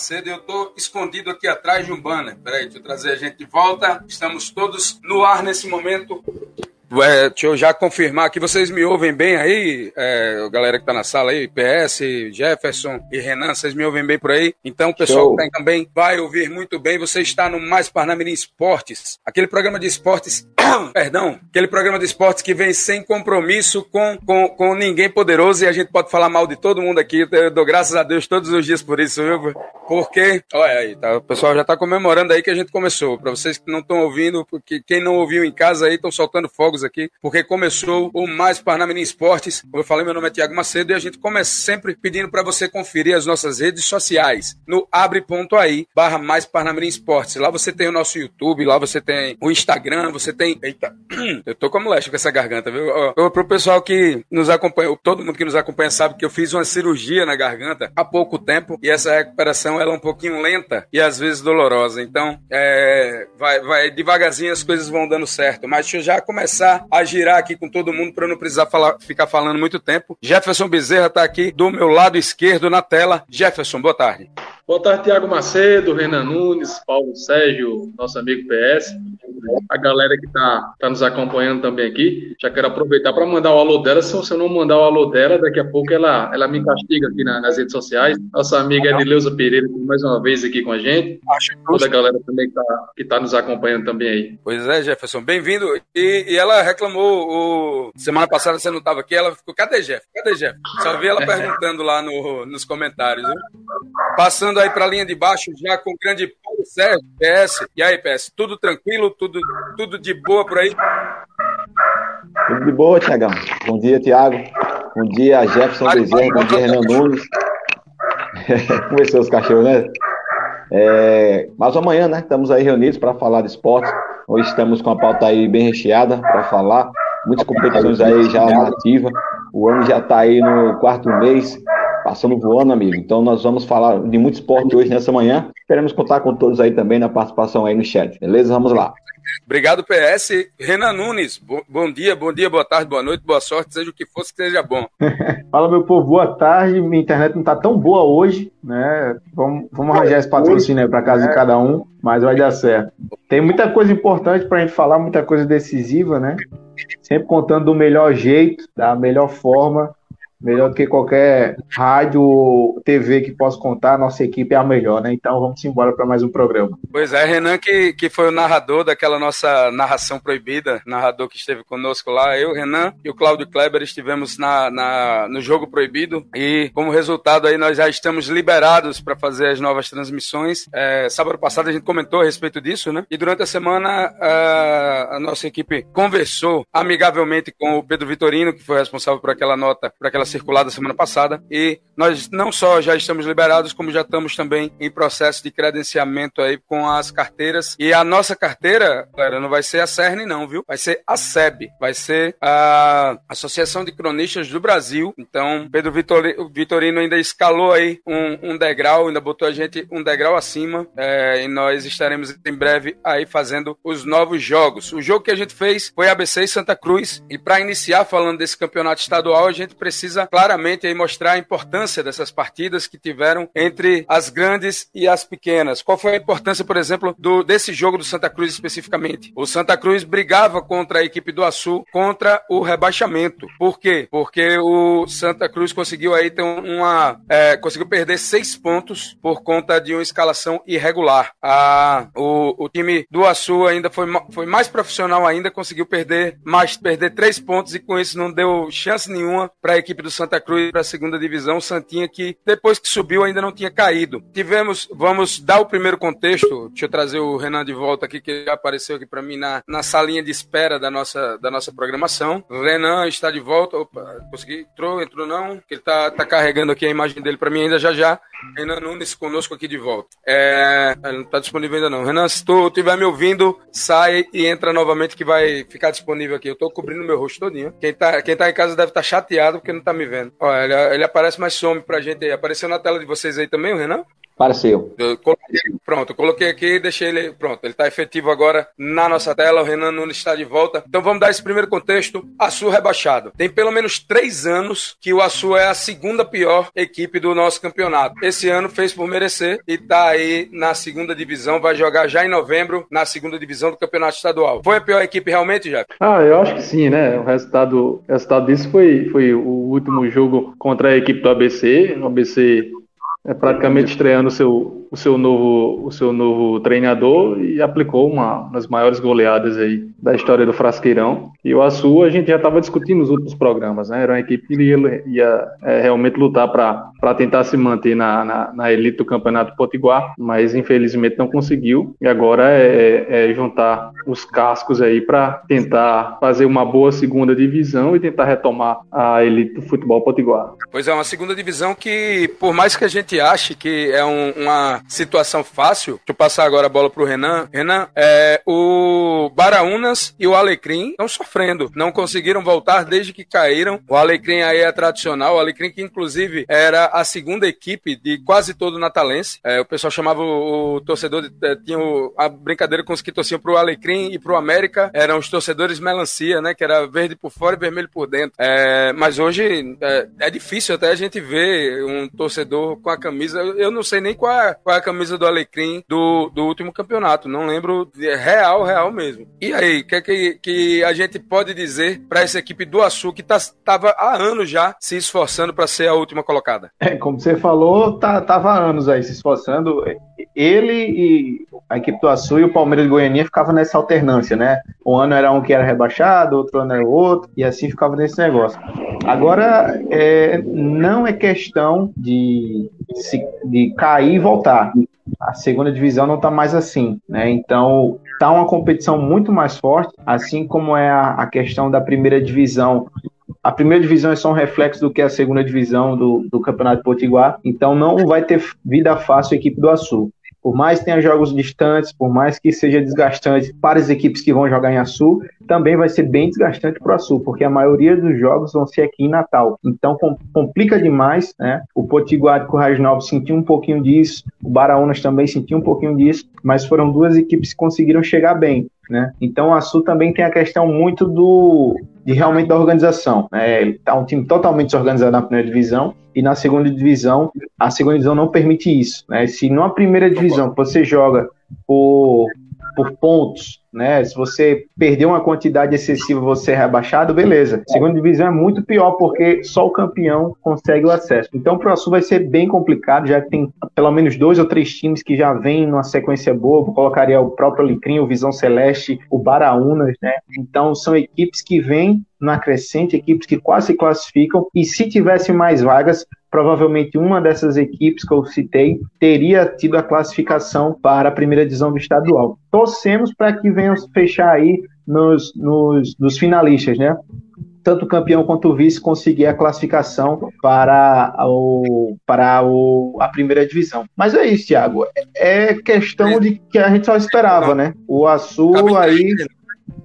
Macedo eu tô escondido aqui atrás de um banner. Peraí, deixa eu trazer a gente de volta. Estamos todos no ar nesse momento. É, deixa eu já confirmar que vocês me ouvem bem aí, é, galera que tá na sala aí, PS, Jefferson e Renan, vocês me ouvem bem por aí? Então o pessoal Show. que tá também vai ouvir muito bem. Você está no Mais Parnamirim Esportes, aquele programa de esportes, perdão, aquele programa de esportes que vem sem compromisso com, com, com ninguém poderoso e a gente pode falar mal de todo mundo aqui. Eu dou graças a Deus todos os dias por isso, viu? Porque, olha aí, tá, o pessoal já tá comemorando aí que a gente começou. Para vocês que não estão ouvindo, porque quem não ouviu em casa aí estão soltando fogos aqui, porque começou o Mais Parnamirim Esportes. Como eu falei, meu nome é Tiago Macedo e a gente começa sempre pedindo para você conferir as nossas redes sociais no abre.ai barra Mais Parnamirim Esportes. Lá você tem o nosso YouTube, lá você tem o Instagram, você tem... Eita, eu tô como leste com essa garganta, viu? Eu, pro pessoal que nos acompanha, todo mundo que nos acompanha sabe que eu fiz uma cirurgia na garganta há pouco tempo e essa recuperação ela é um pouquinho lenta e às vezes dolorosa. Então, é, vai, vai devagarzinho as coisas vão dando certo. Mas deixa eu já começar começar a girar aqui com todo mundo para não precisar falar, ficar falando muito tempo. Jefferson Bezerra está aqui do meu lado esquerdo na tela. Jefferson, boa tarde. Boa tarde, Tiago Macedo, Renan Nunes, Paulo Sérgio, nosso amigo PS, a galera que está tá nos acompanhando também aqui. Já quero aproveitar para mandar o alô dela. Se eu não mandar o alô dela, daqui a pouco ela, ela me castiga aqui na, nas redes sociais. Nossa amiga Edileuza Pereira, mais uma vez aqui com a gente. Toda a galera também que está que tá nos acompanhando também aí. Pois é, Jefferson, bem-vindo. E, e, ela reclamou, o... semana passada você não estava aqui, ela ficou, cadê Jeff? Cadê Jeff? Só vi ela perguntando lá no, nos comentários. Viu? Passando aí para a linha de baixo, já com o grande Paulo Sérgio, PS. E aí, PS, tudo tranquilo, tudo, tudo de boa por aí? Tudo de boa, Tiagão. Bom dia, Tiago. Bom dia, Jefferson Bezerra. Bom dia, Renan Nunes. Começou os cachorros, né? É, mas amanhã, né? Estamos aí reunidos para falar de esporte. Hoje estamos com a pauta aí bem recheada para falar. Muitas competições aí já na ativa. O ano já está aí no quarto mês passando voando, amigo. Então nós vamos falar de muito esporte hoje nessa manhã. Esperamos contar com todos aí também na participação aí no chat. Beleza? Vamos lá. Obrigado, PS. Renan Nunes, bo bom dia, bom dia, boa tarde, boa noite, boa sorte, seja o que fosse que seja bom. Fala, meu povo, boa tarde. Minha internet não tá tão boa hoje, né? Vamos, vamos arranjar esse patrocínio aí para casa é. de cada um, mas vai dar certo. Tem muita coisa importante para a gente falar, muita coisa decisiva, né? Sempre contando do melhor jeito, da melhor forma melhor do que qualquer rádio ou TV que possa contar, nossa equipe é a melhor, né? Então vamos embora para mais um programa. Pois é, Renan, que, que foi o narrador daquela nossa narração proibida, narrador que esteve conosco lá, eu, Renan e o Cláudio Kleber estivemos na, na, no jogo proibido e como resultado aí nós já estamos liberados para fazer as novas transmissões. É, sábado passado a gente comentou a respeito disso, né? E durante a semana a, a nossa equipe conversou amigavelmente com o Pedro Vitorino, que foi responsável por aquela nota, por aquela circulada semana passada e nós não só já estamos liberados, como já estamos também em processo de credenciamento aí com as carteiras. E a nossa carteira, galera, não vai ser a CERN não, viu? Vai ser a SEB, vai ser a Associação de Cronistas do Brasil. Então, Pedro Vitorino ainda escalou aí um, um degrau, ainda botou a gente um degrau acima é, e nós estaremos em breve aí fazendo os novos jogos. O jogo que a gente fez foi ABC e Santa Cruz e para iniciar falando desse campeonato estadual, a gente precisa precisa claramente mostrar a importância dessas partidas que tiveram entre as grandes e as pequenas. Qual foi a importância, por exemplo, do, desse jogo do Santa Cruz especificamente? O Santa Cruz brigava contra a equipe do Açu contra o rebaixamento. Por quê? Porque o Santa Cruz conseguiu aí ter uma. É, conseguiu perder seis pontos por conta de uma escalação irregular. A, o, o time do Açu ainda foi, foi mais profissional ainda, conseguiu perder mais perder três pontos e com isso não deu chance nenhuma para a equipe do do Santa Cruz para a segunda divisão, Santinha que depois que subiu ainda não tinha caído. Tivemos, vamos dar o primeiro contexto, deixa eu trazer o Renan de volta aqui, que apareceu aqui para mim na, na salinha de espera da nossa, da nossa programação. Renan está de volta, opa, consegui, entrou, entrou não, ele está tá carregando aqui a imagem dele para mim ainda já já. Renan Nunes conosco aqui de volta. É, não está disponível ainda não. Renan, se tu estiver me ouvindo, sai e entra novamente que vai ficar disponível aqui. Eu estou cobrindo meu rosto todinho. Quem está quem tá em casa deve estar tá chateado porque não está me vendo. Olha, ele, ele aparece, mas some pra gente aí. Apareceu na tela de vocês aí também, o Renan? Apareceu. Eu coloquei, pronto, eu coloquei aqui e deixei ele. Pronto, ele está efetivo agora na nossa tela. O Renan Nunes está de volta. Então vamos dar esse primeiro contexto. Açu rebaixado. Tem pelo menos três anos que o Açu é a segunda pior equipe do nosso campeonato. Esse ano fez por merecer e está aí na segunda divisão. Vai jogar já em novembro na segunda divisão do campeonato estadual. Foi a pior equipe realmente, já? Ah, eu acho que sim, né? O resultado, o resultado disso foi, foi o último jogo contra a equipe do ABC. O ABC é praticamente estreando o seu, o seu novo, o seu novo treinador e aplicou uma das maiores goleadas aí da história do Frasqueirão. E o Açu a gente já estava discutindo nos últimos programas, né? Era uma equipe que ia, ia é, realmente lutar para tentar se manter na, na, na, elite do Campeonato Potiguar, mas infelizmente não conseguiu. E agora é, é, é juntar os cascos aí para tentar fazer uma boa segunda divisão e tentar retomar a elite do futebol potiguar. Pois é, uma segunda divisão que, por mais que a gente ache que é um, uma situação fácil. Deixa eu passar agora a bola pro Renan. Renan, é, o E o Alecrim estão sofrendo. Não conseguiram voltar desde que caíram. O Alecrim aí é tradicional. O Alecrim que inclusive era a segunda equipe de quase todo o Natalense. É, o pessoal chamava o, o torcedor, de, é, tinha o, a brincadeira com os que torciam pro Alecrim e pro América. Eram os torcedores melancia, né? Que era verde por fora e vermelho por dentro. É, mas hoje é, é, difícil até a gente ver um torcedor com a camisa. Eu não sei nem qual é, qual é a camisa do Alecrim do, do último campeonato. Não lembro, é real, real mesmo. E aí, o que, é que, que a gente pode dizer para essa equipe do Açu que estava tá, há anos já se esforçando para ser a última colocada? É, como você falou, tá, tava há anos aí se esforçando. Ele e a equipe do Açu e o Palmeiras de Goiânia ficavam nessa alternância, né? Um ano era um que era rebaixado, outro ano era outro, e assim ficava nesse negócio. Agora, é, não é questão de, de cair e voltar a segunda divisão não está mais assim, né? Então está uma competição muito mais forte, assim como é a, a, questão da primeira divisão. A primeira divisão é só um reflexo do que é a segunda divisão do, do Campeonato Potiguar, então não vai ter vida fácil a equipe do Açul. Por mais que tenha jogos distantes, por mais que seja desgastante para as equipes que vão jogar em Açu, também vai ser bem desgastante para o Açu, porque a maioria dos jogos vão ser aqui em Natal. Então complica demais, né? O Potiguar com o Rajnalvo sentiu um pouquinho disso, o Baraunas também sentiu um pouquinho disso, mas foram duas equipes que conseguiram chegar bem. Né? Então, o Açu também tem a questão muito do de realmente da organização. Ele está um time totalmente desorganizado na primeira divisão e na segunda divisão, a segunda divisão não permite isso. Né? Se numa primeira divisão você joga por, por pontos né? Se você perder uma quantidade excessiva, você é rebaixado, beleza. Segunda divisão é muito pior porque só o campeão consegue o acesso. Então, para o Sul vai ser bem complicado, já que tem pelo menos dois ou três times que já vêm numa sequência boa. Eu colocaria o próprio Alecrim, o Visão Celeste, o Baraunas, né? Então, são equipes que vêm na crescente, equipes que quase se classificam, e se tivesse mais vagas, provavelmente uma dessas equipes que eu citei teria tido a classificação para a primeira divisão do estadual. Torcemos para que venham fechar aí nos, nos, nos finalistas, né? tanto o campeão quanto o vice conseguir a classificação para, o, para o, a primeira divisão. Mas é isso, Thiago. É questão de que a gente só esperava, né? O Açul aí.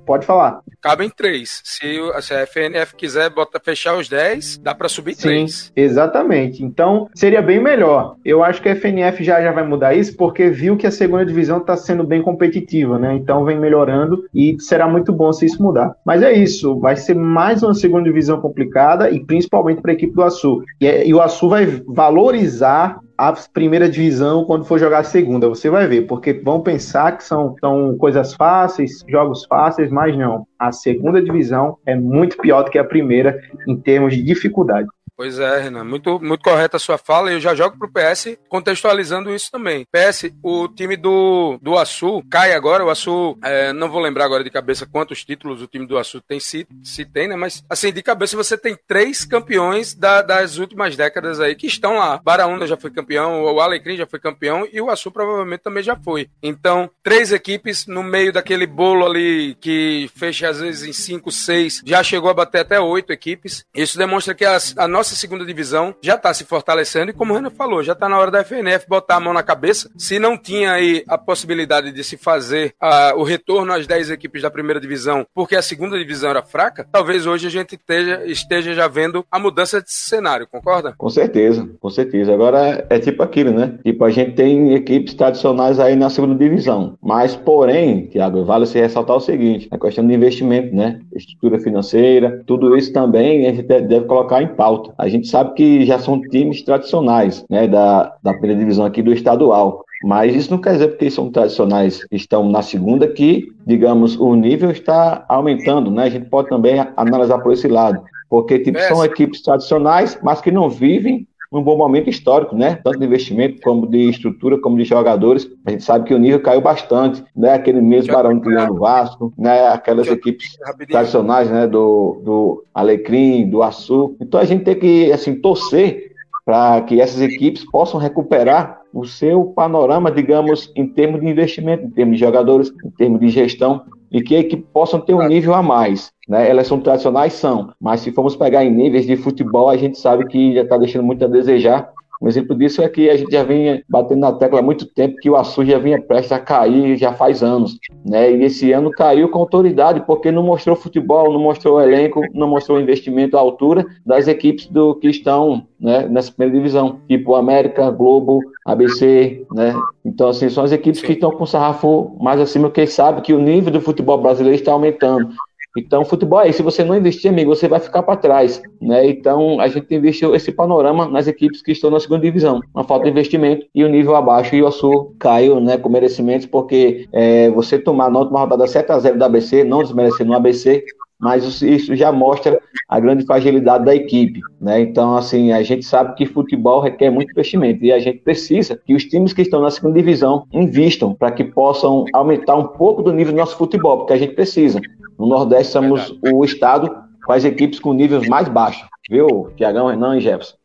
Pode falar cabem três. Se, se a FNF quiser botar, fechar os 10, dá para subir Sim, três. Exatamente. Então, seria bem melhor. Eu acho que a FNF já, já vai mudar isso porque viu que a segunda divisão está sendo bem competitiva, né? Então vem melhorando e será muito bom se isso mudar. Mas é isso, vai ser mais uma segunda divisão complicada e principalmente para a equipe do Açu. E, e o Açu vai valorizar a primeira divisão quando for jogar a segunda. Você vai ver, porque vão pensar que são, são coisas fáceis, jogos fáceis, mas não. A segunda divisão é muito pior do que a primeira em termos de dificuldade. Pois é, Renan, muito, muito correta a sua fala. Eu já jogo pro PS contextualizando isso também. PS, o time do, do Açu cai agora. O Açu, é, não vou lembrar agora de cabeça quantos títulos o time do Açu tem, se, se tem, né? Mas, assim, de cabeça você tem três campeões da, das últimas décadas aí que estão lá. Baraúna já foi campeão, o Alecrim já foi campeão e o Açu provavelmente também já foi. Então, três equipes no meio daquele bolo ali que fecha às vezes em cinco, seis, já chegou a bater até oito equipes. Isso demonstra que a, a nossa nossa segunda divisão já está se fortalecendo e, como o Renan falou, já está na hora da FNF botar a mão na cabeça. Se não tinha aí a possibilidade de se fazer uh, o retorno às 10 equipes da primeira divisão, porque a segunda divisão era fraca, talvez hoje a gente esteja, esteja já vendo a mudança de cenário, concorda? Com certeza, com certeza. Agora é tipo aquilo, né? Tipo, a gente tem equipes tradicionais aí na segunda divisão, mas porém, Tiago, vale se ressaltar o seguinte, a questão de investimento, né? Estrutura financeira, tudo isso também a gente deve colocar em pauta. A gente sabe que já são times tradicionais, né, da, da primeira divisão aqui do estadual. Mas isso não quer dizer porque são tradicionais estão na segunda que, digamos, o nível está aumentando, né? A gente pode também analisar por esse lado, porque tipo, são equipes tradicionais, mas que não vivem um bom momento histórico, né? Tanto de investimento como de estrutura, como de jogadores. A gente sabe que o nível caiu bastante, né? Aquele mesmo Barão no Vasco, né? Aquelas equipes tradicionais, né? Do, do Alecrim, do Açu. Então a gente tem que, assim, torcer para que essas equipes possam recuperar o seu panorama, digamos, em termos de investimento, em termos de jogadores, em termos de gestão, e que equipe possam ter um nível a mais. Né? Elas são tradicionais, são, mas se formos pegar em níveis de futebol, a gente sabe que já está deixando muito a desejar. Um exemplo disso é que a gente já vinha batendo na tecla há muito tempo que o Açu já vinha prestes a cair já faz anos. Né? E esse ano caiu com autoridade, porque não mostrou futebol, não mostrou elenco, não mostrou investimento à altura das equipes do que estão né, nessa primeira divisão, tipo América, Globo, ABC, né? Então, assim, são as equipes que estão com o sarrafo mais acima, porque sabe que o nível do futebol brasileiro está aumentando. Então, futebol é isso. Se você não investir, amigo, você vai ficar para trás. Né? Então, a gente investiu esse panorama nas equipes que estão na segunda divisão. Uma falta de investimento e o nível abaixo. E o Açu caiu né, com merecimentos, porque é, você tomar na última rodada 7 a 0 da ABC, não desmerecendo o ABC, mas isso já mostra a grande fragilidade da equipe, né? Então, assim, a gente sabe que futebol requer muito investimento e a gente precisa que os times que estão na segunda divisão invistam para que possam aumentar um pouco do nível do nosso futebol, porque a gente precisa. No Nordeste somos o estado com as equipes com níveis mais baixos, viu, Tiagão, Renan e Jefferson?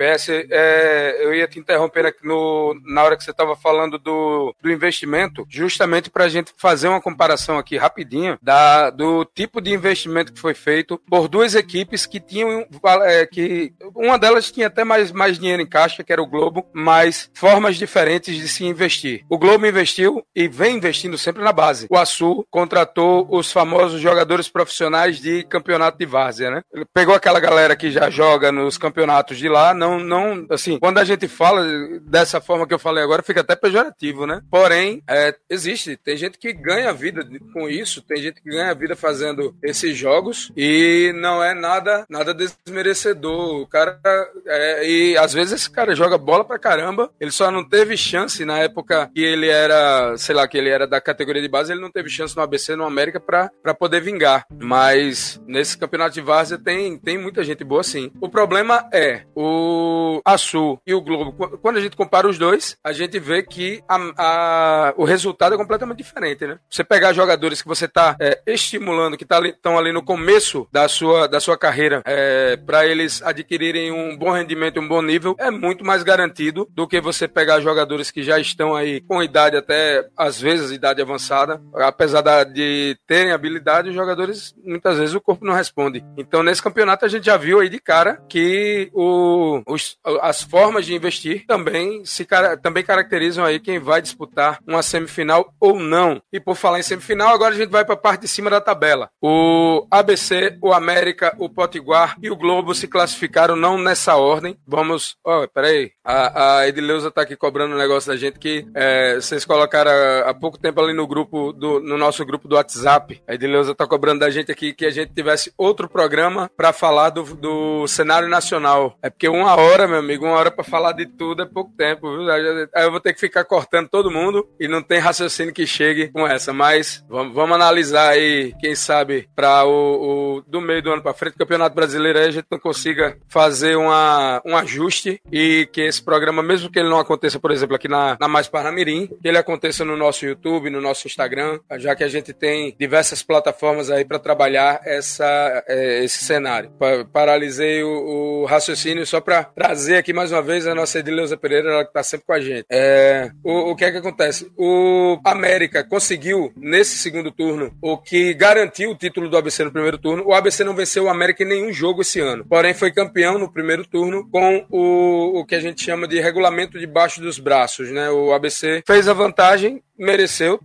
PS, é, eu ia te interromper aqui no, na hora que você estava falando do, do investimento, justamente para a gente fazer uma comparação aqui rapidinho da, do tipo de investimento que foi feito por duas equipes que tinham é, que uma delas tinha até mais, mais dinheiro em caixa, que era o Globo, mas formas diferentes de se investir. O Globo investiu e vem investindo sempre na base. O Açu contratou os famosos jogadores profissionais de campeonato de várzea, né? Ele pegou aquela galera que já joga nos campeonatos de lá, não não, não, assim, quando a gente fala dessa forma que eu falei agora, fica até pejorativo, né? Porém, é, existe, tem gente que ganha vida com isso, tem gente que ganha vida fazendo esses jogos e não é nada, nada desmerecedor. O cara, é, e às vezes esse cara joga bola pra caramba, ele só não teve chance na época que ele era, sei lá, que ele era da categoria de base, ele não teve chance no ABC, no América pra, pra poder vingar. Mas nesse campeonato de várzea tem, tem muita gente boa sim. O problema é, o o Açu e o Globo, quando a gente compara os dois, a gente vê que a, a, o resultado é completamente diferente, né? Você pegar jogadores que você está é, estimulando, que estão tá ali no começo da sua, da sua carreira, é, para eles adquirirem um bom rendimento, um bom nível, é muito mais garantido do que você pegar jogadores que já estão aí com idade até, às vezes, idade avançada. Apesar de terem habilidade, os jogadores, muitas vezes, o corpo não responde. Então, nesse campeonato, a gente já viu aí de cara que o, os, as formas de investir também se também caracterizam aí quem vai disputar uma semifinal ou não. E por falar em semifinal, agora a gente vai para a parte de cima da tabela. O ABC, o América, o Potiguar e o Globo se classificaram não nessa ordem. Vamos. Oh, peraí. A, a Edileuza tá aqui cobrando um negócio da gente que é, vocês colocaram há, há pouco tempo ali no grupo do no nosso grupo do WhatsApp. A Edileuza tá cobrando da gente aqui que a gente tivesse outro programa para falar do, do cenário nacional. É porque uma hora, meu amigo, uma hora para falar de tudo é pouco tempo, viu? Aí eu vou ter que ficar cortando todo mundo e não tem raciocínio que chegue com essa. Mas vamos, vamos analisar aí, quem sabe, para o, o, do meio do ano para frente, Campeonato Brasileiro aí a gente não consiga fazer uma, um ajuste e que esse programa, mesmo que ele não aconteça, por exemplo, aqui na, na Mais Parnamirim, que ele aconteça no nosso YouTube, no nosso Instagram, já que a gente tem diversas plataformas aí para trabalhar essa, é, esse cenário. Paralisei o, o raciocínio só para trazer aqui mais uma vez a nossa Edileuza Pereira, ela que está sempre com a gente. É, o, o que é que acontece? O América conseguiu, nesse segundo turno, o que garantiu o título do ABC no primeiro turno. O ABC não venceu o América em nenhum jogo esse ano, porém foi campeão no primeiro turno com o, o que a gente chama de regulamento debaixo dos braços, né? O ABC fez a vantagem mereceu.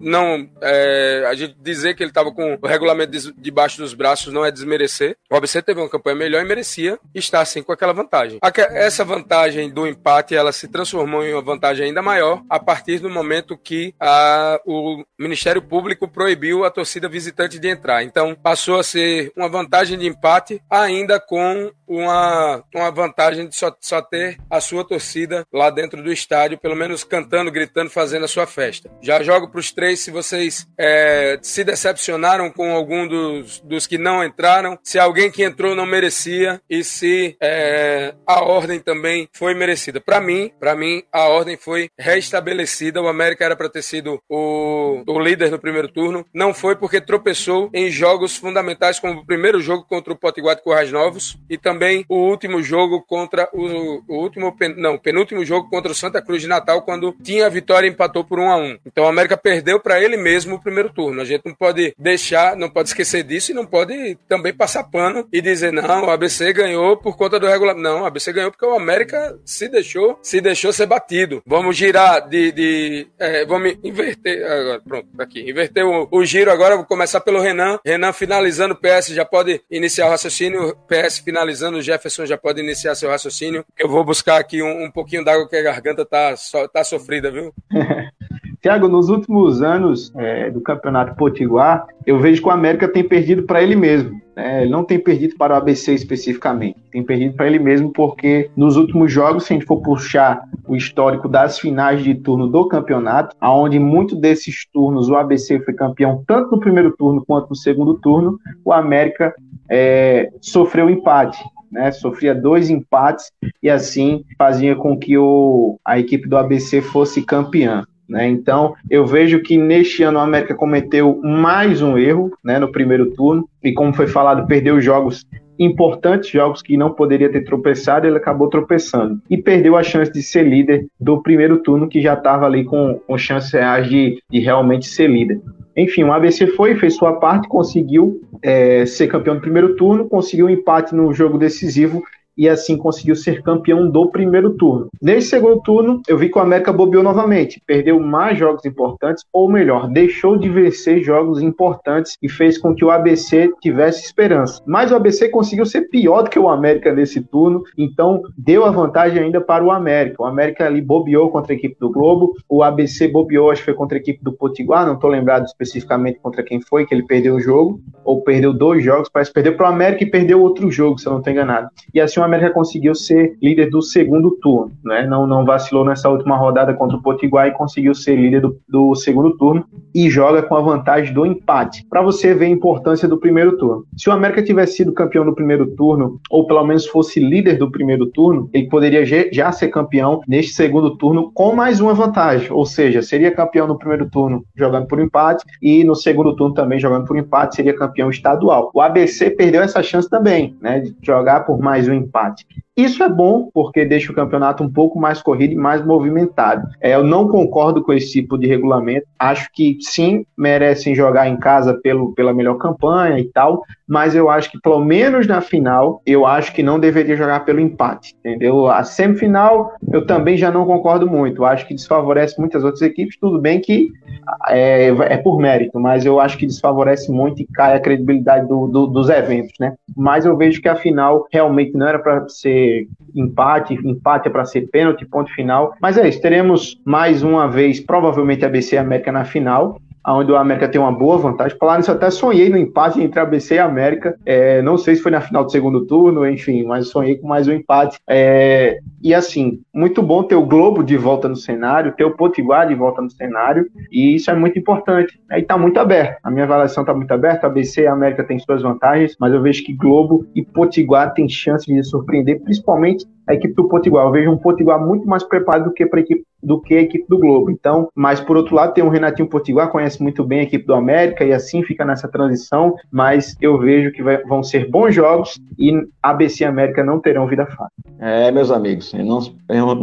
Não é, a gente dizer que ele estava com o regulamento debaixo dos braços não é desmerecer. O ABC teve uma campanha melhor e merecia estar assim com aquela vantagem. Essa vantagem do empate ela se transformou em uma vantagem ainda maior a partir do momento que a, o Ministério Público proibiu a torcida visitante de entrar. Então passou a ser uma vantagem de empate ainda com uma, uma vantagem de só, só ter a sua torcida lá dentro do estádio, pelo menos cantando, gritando, fazendo a sua festa. Já jogo para os três se vocês é, se decepcionaram com algum dos, dos que não entraram, se alguém que entrou não merecia e se é, a ordem também foi merecida. Para mim, para mim a ordem foi restabelecida. O América era para ter sido o, o líder no primeiro turno, não foi porque tropeçou em jogos fundamentais como o primeiro jogo contra o Potiguar de Corrais Novos e também o último jogo contra o, o último não penúltimo jogo contra o Santa Cruz de Natal quando tinha a vitória e empatou por 1 a 1. Então o América perdeu para ele mesmo o primeiro turno. A gente não pode deixar, não pode esquecer disso e não pode também passar pano e dizer não, o ABC ganhou por conta do regulamento. Não, o ABC ganhou porque o América se deixou, se deixou ser batido. Vamos girar de, de é, vamos inverter agora, pronto, tá aqui, inverter o, o giro agora. Vou começar pelo Renan. Renan finalizando o PS já pode iniciar o raciocínio. PS finalizando, o Jefferson já pode iniciar seu raciocínio. Eu vou buscar aqui um, um pouquinho d'água que a garganta tá, so, tá sofrida, viu? Tiago, nos últimos anos é, do Campeonato Potiguar, eu vejo que o América tem perdido para ele mesmo. Né? Ele não tem perdido para o ABC especificamente, tem perdido para ele mesmo porque nos últimos jogos, se a gente for puxar o histórico das finais de turno do campeonato, aonde muito desses turnos o ABC foi campeão tanto no primeiro turno quanto no segundo turno, o América é, sofreu empate. Né, sofria dois empates e assim fazia com que o, a equipe do ABC fosse campeã. Né? Então, eu vejo que neste ano o América cometeu mais um erro né, no primeiro turno, e como foi falado, perdeu jogos importantes, jogos que não poderia ter tropeçado, ele acabou tropeçando. E perdeu a chance de ser líder do primeiro turno, que já estava ali com, com chances reais de, de realmente ser líder. Enfim, o ABC foi, fez sua parte, conseguiu é, ser campeão do primeiro turno, conseguiu um empate no jogo decisivo e assim conseguiu ser campeão do primeiro turno. Nesse segundo turno, eu vi que o América bobeou novamente, perdeu mais jogos importantes, ou melhor, deixou de vencer jogos importantes e fez com que o ABC tivesse esperança. Mas o ABC conseguiu ser pior do que o América nesse turno, então deu a vantagem ainda para o América. O América ali bobeou contra a equipe do Globo, o ABC bobeou, acho que foi contra a equipe do Potiguar, não estou lembrado especificamente contra quem foi, que ele perdeu o jogo, ou perdeu dois jogos, parece que perdeu para o América e perdeu outro jogo, se eu não estou enganado. E assim o América conseguiu ser líder do segundo turno, né? Não, não vacilou nessa última rodada contra o Potiguar e conseguiu ser líder do, do segundo turno e joga com a vantagem do empate. Para você ver a importância do primeiro turno. Se o América tivesse sido campeão do primeiro turno, ou pelo menos fosse líder do primeiro turno, ele poderia já ser campeão neste segundo turno com mais uma vantagem, ou seja, seria campeão no primeiro turno jogando por empate e no segundo turno também jogando por empate seria campeão estadual. O ABC perdeu essa chance também, né, de jogar por mais um empate. Isso é bom porque deixa o campeonato um pouco mais corrido e mais movimentado. É, eu não concordo com esse tipo de regulamento. Acho que sim, merecem jogar em casa pelo, pela melhor campanha e tal, mas eu acho que pelo menos na final, eu acho que não deveria jogar pelo empate, entendeu? A semifinal eu também já não concordo muito. Acho que desfavorece muitas outras equipes. Tudo bem que é, é por mérito, mas eu acho que desfavorece muito e cai a credibilidade do, do, dos eventos, né? Mas eu vejo que a final realmente não era para ser empate, empate é para ser pênalti, ponto final. Mas é isso, teremos mais uma vez, provavelmente, a BC América na final onde o América tem uma boa vantagem. Falar isso, até sonhei no empate entre ABC e América. É, não sei se foi na final do segundo turno, enfim, mas sonhei com mais um empate. É, e assim, muito bom ter o Globo de volta no cenário, ter o Potiguar de volta no cenário, e isso é muito importante. Aí está muito aberto. A minha avaliação está muito aberta. ABC e América têm suas vantagens, mas eu vejo que Globo e Potiguar têm chance de surpreender, principalmente a equipe do Potiguar. Eu vejo um Potiguar muito mais preparado do que para a equipe do que a equipe do Globo. Então, mas por outro lado, tem o Renatinho Potiguar, conhece muito bem a equipe do América e assim fica nessa transição, mas eu vejo que vai, vão ser bons jogos e ABC e América não terão vida fácil. É, meus amigos, e não,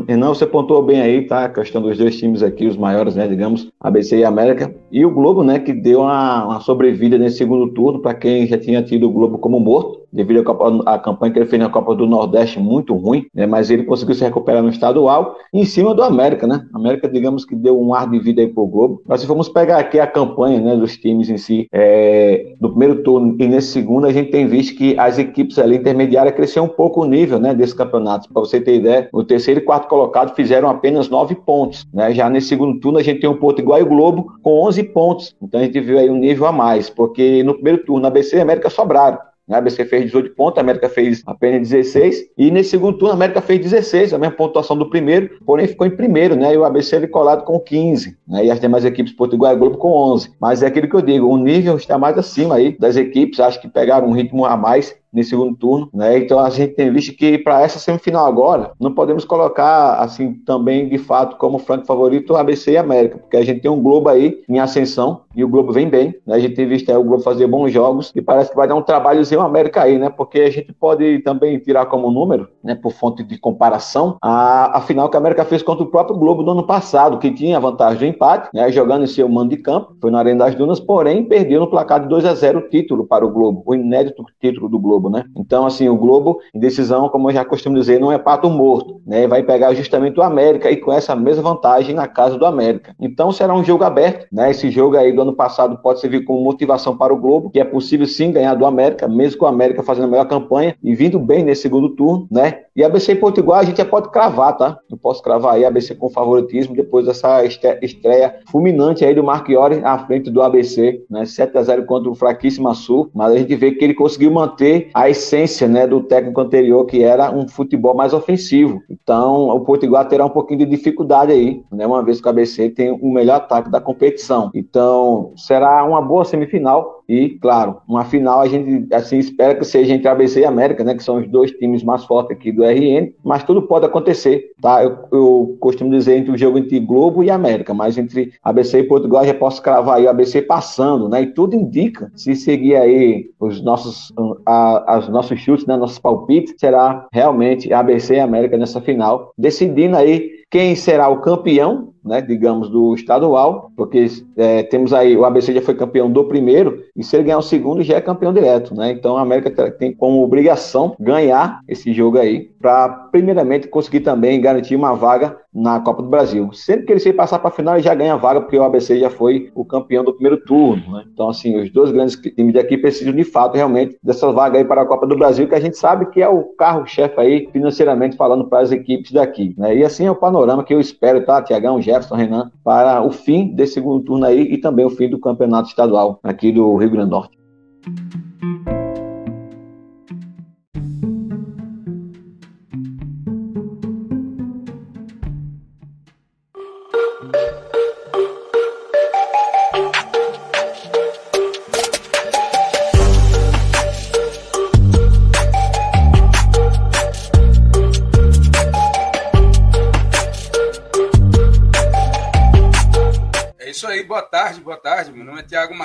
e não você pontuou bem aí, tá? A questão dos dois times aqui, os maiores, né, digamos, ABC e América, e o Globo, né, que deu uma, uma sobrevida nesse segundo turno para quem já tinha tido o Globo como morto, devido à, Copa, à campanha que ele fez na Copa do Nordeste muito ruim, né, mas ele conseguiu se recuperar no estadual, em cima do América, né? América, digamos que deu um ar de vida aí pro Globo. Mas se formos pegar aqui a campanha, né, dos times em si, é, do primeiro turno e nesse segundo, a gente tem visto que as equipes ali intermediárias cresceram um pouco o nível, né, desse campeonato. Para você ter ideia, o terceiro e quarto colocado fizeram apenas nove pontos, né? Já nesse segundo turno a gente tem um ponto igual o Globo com 11 pontos. Então a gente viu aí um nível a mais, porque no primeiro turno a BC e a América sobraram. A ABC fez 18 pontos, a América fez apenas 16. E nesse segundo turno, a América fez 16, a mesma pontuação do primeiro, porém ficou em primeiro, né? E o ABC ele colado com 15. Né? E as demais equipes, Portugal e Globo, com 11. Mas é aquilo que eu digo, o nível está mais acima aí das equipes, acho que pegaram um ritmo a mais nesse segundo turno, né? Então a gente tem visto que para essa semifinal agora não podemos colocar assim também de fato como franco favorito ABC e América, porque a gente tem um Globo aí em ascensão e o Globo vem bem, né? A gente tem visto aí o Globo fazer bons jogos e parece que vai dar um trabalhozinho América aí, né? Porque a gente pode também tirar como número, né, por fonte de comparação, a, a final que a América fez contra o próprio Globo no ano passado, que tinha a vantagem do empate, né, jogando em seu mando de campo, foi na Arena das Dunas, porém perdeu no placar de 2 a 0 o título para o Globo, o inédito título do Globo. Globo, né? Então, assim, o Globo, em decisão, como eu já costumo dizer, não é pato morto, né? Vai pegar justamente o América e com essa mesma vantagem na casa do América. Então, será um jogo aberto, né? Esse jogo aí do ano passado pode servir como motivação para o Globo, que é possível sim ganhar do América, mesmo com o América fazendo a melhor campanha e vindo bem nesse segundo turno, né? E ABC e Potiguar a gente já pode cravar, tá? Eu posso cravar aí ABC com favoritismo depois dessa estreia fulminante aí do Marchiori à frente do ABC, né? 7 a 0 contra o fraquíssimo Sul, mas a gente vê que ele conseguiu manter a essência né, do técnico anterior, que era um futebol mais ofensivo. Então, o Potiguar terá um pouquinho de dificuldade aí, né, uma vez que o ABC tem o melhor ataque da competição. Então, será uma boa semifinal e, claro, uma final a gente assim espera que seja entre ABC e América, né, que são os dois times mais fortes aqui do RN, mas tudo pode acontecer, tá? Eu, eu costumo dizer entre o jogo entre Globo e América, mas entre ABC e Portugal já posso cravar aí o ABC passando, né? E tudo indica, se seguir aí os nossos a, os nossos chutes, né, nossos palpites, será realmente ABC e América nessa final, decidindo aí quem será o campeão né, digamos, do estadual, porque é, temos aí, o ABC já foi campeão do primeiro, e se ele ganhar o segundo, já é campeão direto, né? Então a América tem como obrigação ganhar esse jogo aí, para primeiramente conseguir também garantir uma vaga na Copa do Brasil. Sempre que ele se passar para a final, ele já ganha vaga, porque o ABC já foi o campeão do primeiro turno, né? Então, assim, os dois grandes times daqui precisam de fato, realmente, dessa vaga aí para a Copa do Brasil, que a gente sabe que é o carro-chefe aí, financeiramente falando, para as equipes daqui, né? E assim é o panorama que eu espero, tá, Tiagão, Jeff, Jefferson Renan para o fim desse segundo turno aí e também o fim do campeonato estadual aqui do Rio Grande do Norte.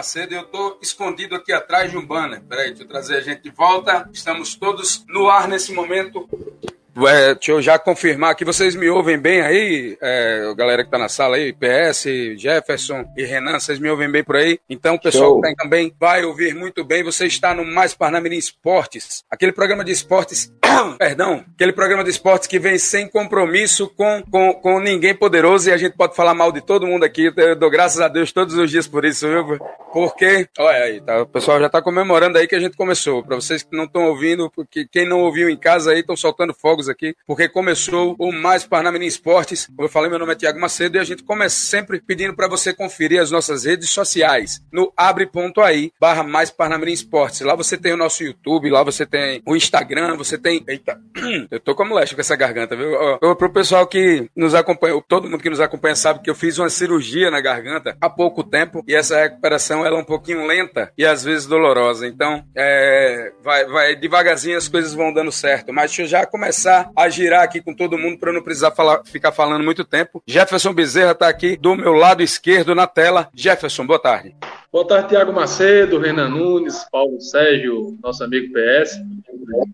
Macedo eu estou escondido aqui atrás de um banner. Peraí, deixa eu trazer a gente de volta. Estamos todos no ar nesse momento. É, deixa eu já confirmar que vocês me ouvem bem aí, é, galera que tá na sala aí, PS, Jefferson e Renan, vocês me ouvem bem por aí? Então o pessoal Show. que tá também vai ouvir muito bem. Você está no Mais Parnamirim Esportes, aquele programa de esportes, perdão, aquele programa de esportes que vem sem compromisso com, com, com ninguém poderoso e a gente pode falar mal de todo mundo aqui. Eu dou graças a Deus todos os dias por isso, viu? Porque, olha aí, tá, o pessoal já tá comemorando aí que a gente começou. Para vocês que não estão ouvindo, porque quem não ouviu em casa aí estão soltando fogos aqui, porque começou o Mais Parnamirim Esportes. Como eu falei, meu nome é Tiago Macedo e a gente começa sempre pedindo para você conferir as nossas redes sociais no abre.ai barra Mais Parnamirim Esportes. Lá você tem o nosso YouTube, lá você tem o Instagram, você tem. Eita, eu tô como leste com essa garganta, viu? Ó, pro pessoal que nos acompanha, todo mundo que nos acompanha sabe que eu fiz uma cirurgia na garganta há pouco tempo e essa recuperação ela é um pouquinho lenta e às vezes dolorosa. Então, é, vai, vai devagarzinho as coisas vão dando certo. Mas deixa eu já começar a girar aqui com todo mundo para não precisar falar, ficar falando muito tempo. Jefferson Bezerra tá aqui do meu lado esquerdo na tela. Jefferson, boa tarde. Boa tarde, Tiago Macedo, Renan Nunes, Paulo Sérgio, nosso amigo PS,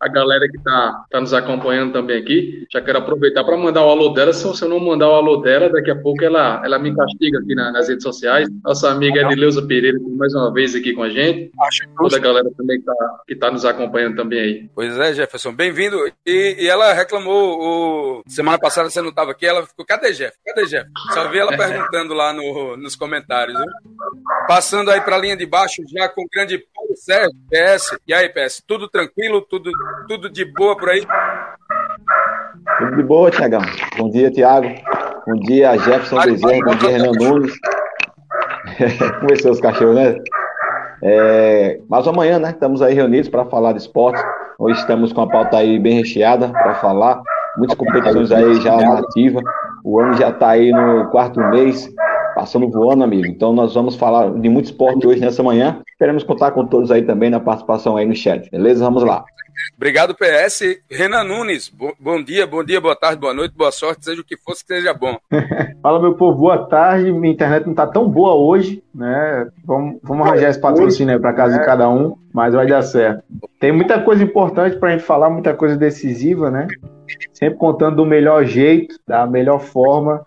a galera que está tá nos acompanhando também aqui. Já quero aproveitar para mandar o alô dela. Se eu não mandar o alô dela, daqui a pouco ela, ela me castiga aqui na, nas redes sociais. Nossa amiga Edileuza Pereira, mais uma vez aqui com a gente. Toda a galera também que está que tá nos acompanhando também aí. Pois é, Jefferson, bem-vindo. E, e, ela reclamou, o... semana passada você não estava aqui, ela ficou, cadê Jeff? Cadê Jeff? Só vi ela perguntando lá no, nos comentários. Viu? Passando Passando aí para a linha de baixo, já com o grande Paulo Sérgio, PS. E aí, PS, tudo tranquilo? Tudo, tudo de boa por aí? Tudo de boa, Tiagão. Bom dia, Tiago. Bom dia, Jefferson Bezerra. Bom dia, Renan Nunes. Começou os cachorros, né? É, mas amanhã, né? Estamos aí reunidos para falar de esporte. Hoje estamos com a pauta aí bem recheada para falar. Muitas competições aí já na ativa. O ano já está aí no quarto mês passando voando, amigo. Então nós vamos falar de muito esporte hoje nessa manhã. Esperamos contar com todos aí também na participação aí no chat. Beleza? Vamos lá. Obrigado, PS. Renan Nunes, bom dia, bom dia, boa tarde, boa noite, boa sorte, seja o que for, que seja bom. Fala, meu povo, boa tarde. Minha internet não está tão boa hoje, né? Vamos, vamos arranjar esse patrocínio aí para casa de cada um, mas vai dar certo. Tem muita coisa importante para a gente falar, muita coisa decisiva, né? Sempre contando do melhor jeito, da melhor forma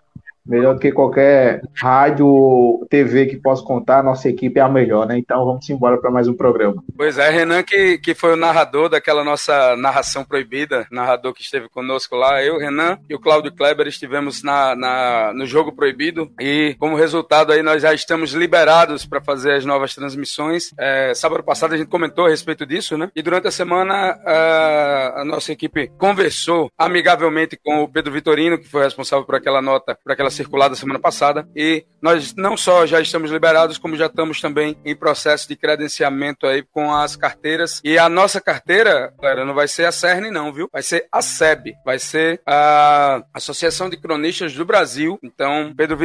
melhor do que qualquer rádio ou TV que possa contar, nossa equipe é a melhor, né? Então vamos embora para mais um programa. Pois é, Renan, que, que foi o narrador daquela nossa narração proibida, narrador que esteve conosco lá, eu, Renan e o Cláudio Kleber estivemos na, na, no jogo proibido e como resultado aí nós já estamos liberados para fazer as novas transmissões. É, sábado passado a gente comentou a respeito disso, né? E durante a semana a, a nossa equipe conversou amigavelmente com o Pedro Vitorino, que foi responsável por aquela nota, por aquela circulada semana passada e nós não só já estamos liberados, como já estamos também em processo de credenciamento aí com as carteiras. E a nossa carteira, galera, não vai ser a CERN não, viu? Vai ser a SEB, vai ser a Associação de Cronistas do Brasil. Então, Pedro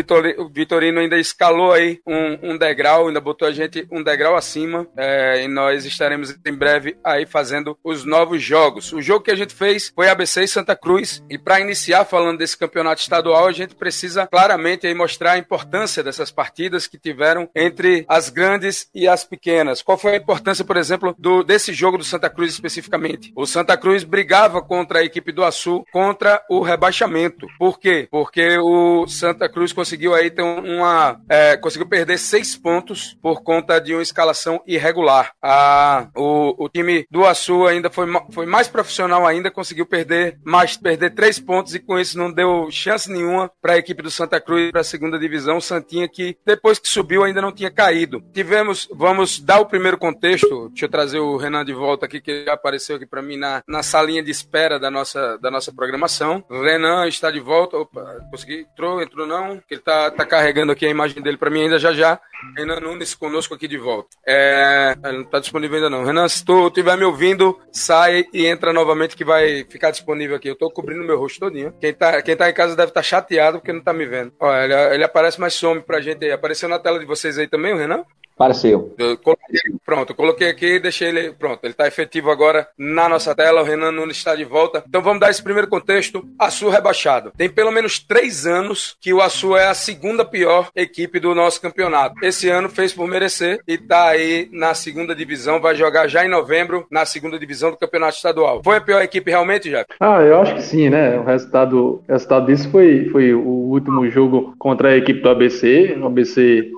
Vitorino ainda escalou aí um, um degrau, ainda botou a gente um degrau acima é, e nós estaremos em breve aí fazendo os novos jogos. O jogo que a gente fez foi ABC e Santa Cruz e para iniciar falando desse campeonato estadual, a gente precisa claramente aí mostrar a importância dessas partidas que tiveram entre as grandes e as pequenas. Qual foi a importância, por exemplo, do, desse jogo do Santa Cruz especificamente? O Santa Cruz brigava contra a equipe do Açu contra o rebaixamento. Por quê? Porque o Santa Cruz conseguiu aí ter uma. É, conseguiu perder seis pontos por conta de uma escalação irregular. A, o, o time do Açu ainda foi, foi mais profissional ainda, conseguiu perder mais perder três pontos e com isso não deu chance nenhuma para a equipe do Santa Cruz para a segunda divisão, Santinha que depois que subiu ainda não tinha caído. Tivemos, vamos dar o primeiro contexto, deixa eu trazer o Renan de volta aqui, que apareceu aqui para mim na, na salinha de espera da nossa, da nossa programação. Renan está de volta, opa, consegui, entrou, entrou não, ele está tá carregando aqui a imagem dele para mim ainda já já. Renan Nunes conosco aqui de volta. É, não está disponível ainda não. Renan, se tu estiver me ouvindo, sai e entra novamente que vai ficar disponível aqui. Eu estou cobrindo meu rosto todinho. Quem está quem tá em casa deve estar tá chateado porque não está me me vendo. Ó, ele, ele aparece, mas some pra gente aí. Apareceu na tela de vocês aí também, o Renan? Apareceu. Eu coloquei, pronto, eu coloquei aqui e deixei ele. Pronto, ele está efetivo agora na nossa tela. O Renan Nunes está de volta. Então vamos dar esse primeiro contexto. Açu rebaixado. Tem pelo menos três anos que o Açu é a segunda pior equipe do nosso campeonato. Esse ano fez por merecer e está aí na segunda divisão. Vai jogar já em novembro na segunda divisão do campeonato estadual. Foi a pior equipe realmente, já? Ah, eu acho que sim, né? O resultado, o resultado disso foi, foi o último jogo contra a equipe do ABC. O ABC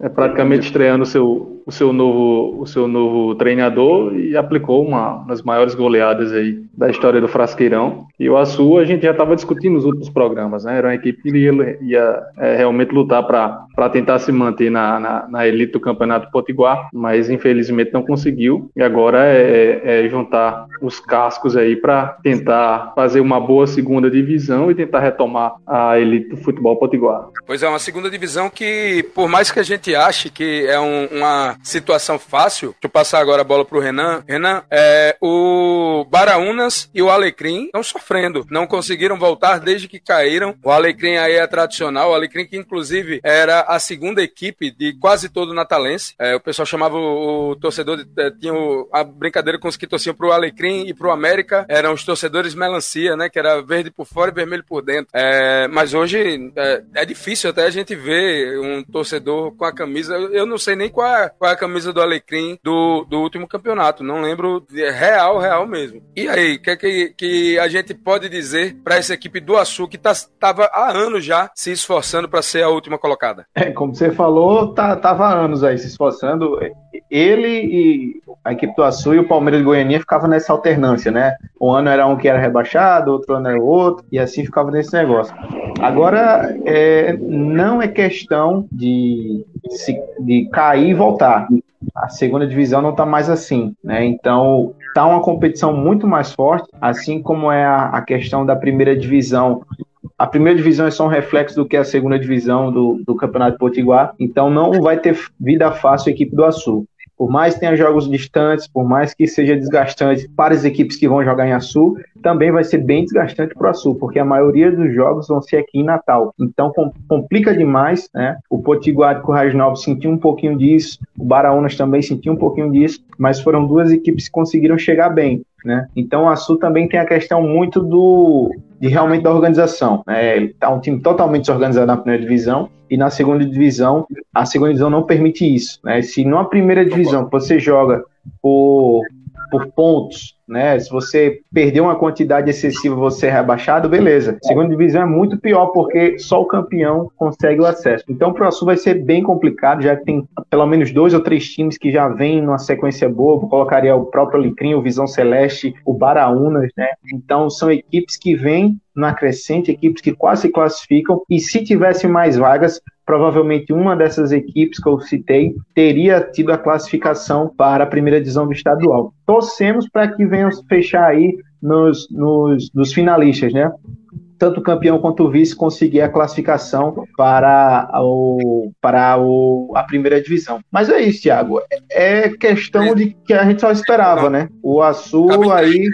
é praticamente estreando seu, o seu novo, o seu novo treinador e aplicou uma das maiores goleadas aí da história do Frasqueirão. E o Açu a gente já estava discutindo nos últimos programas, né? Era uma equipe que ia, ia é, realmente lutar para tentar se manter na, na, na, elite do Campeonato Potiguar, mas infelizmente não conseguiu. E agora é, é, é juntar os cascos aí para tentar fazer uma boa segunda divisão e tentar retomar a elite do futebol potiguar. Pois é, uma segunda divisão que, por mais que a gente ache que é um, uma situação fácil. Deixa eu passar agora a bola pro Renan. Renan, é, o Baraunas e o Alecrim estão sofrendo. Não conseguiram voltar desde que caíram. O Alecrim aí é tradicional. O Alecrim que inclusive era a segunda equipe de quase todo o natalense. É, o pessoal chamava o, o torcedor, de, é, tinha o, a brincadeira com os que torciam pro Alecrim e pro América. Eram os torcedores melancia, né? Que era verde por fora e vermelho por dentro. É, mas hoje é, é, difícil até a gente ver um torcedor com a camisa. Eu não sei nem qual é, qual é a camisa do Alecrim do, do último campeonato. Não lembro. É real, real mesmo. E aí, o que, é que, que a gente pode dizer para essa equipe do Açu que estava tá, há anos já se esforçando para ser a última colocada? É, como você falou, tá, tava há anos aí se esforçando. Ele e a equipe do Açu e o Palmeiras de Goiânia ficavam nessa alternância, né? Um ano era um que era rebaixado, outro ano era o outro, e assim ficava nesse negócio. Agora, é, não é questão de, de cair e voltar. A segunda divisão não está mais assim, né? Então, está uma competição muito mais forte, assim como é a, a questão da primeira divisão a primeira divisão é só um reflexo do que é a segunda divisão do, do Campeonato Potiguar, então não vai ter vida fácil a equipe do Açul. Por mais que tenha jogos distantes, por mais que seja desgastante para as equipes que vão jogar em Açu, também vai ser bem desgastante para o Açu, porque a maioria dos jogos vão ser aqui em Natal. Então complica demais, né? O Potiguar e o Currais Novos sentiu um pouquinho disso, o Baraunas também sentiu um pouquinho disso, mas foram duas equipes que conseguiram chegar bem. Né? Então a Sul também tem a questão muito do de realmente da organização. Né? Está um time totalmente desorganizado na primeira divisão e na segunda divisão a segunda divisão não permite isso. Né? Se numa primeira divisão você joga por por pontos, né? Se você perder uma quantidade excessiva, você é rebaixado, beleza. Segunda divisão é muito pior porque só o campeão consegue o acesso. Então, para o Sul vai ser bem complicado. Já tem pelo menos dois ou três times que já vêm numa sequência boa. Eu colocaria o próprio Alecrim, o Visão Celeste, o Baraunas, né? Então, são equipes que vêm na crescente, equipes que quase se classificam. E se tivesse mais vagas, provavelmente uma dessas equipes que eu citei teria tido a classificação para a primeira divisão do estadual. Torcemos para que venham fechar aí nos, nos, nos finalistas, né? tanto o campeão quanto o vice conseguir a classificação para, o, para o, a primeira divisão. Mas é isso, Thiago. É questão de que a gente só esperava, né? O Açul aí.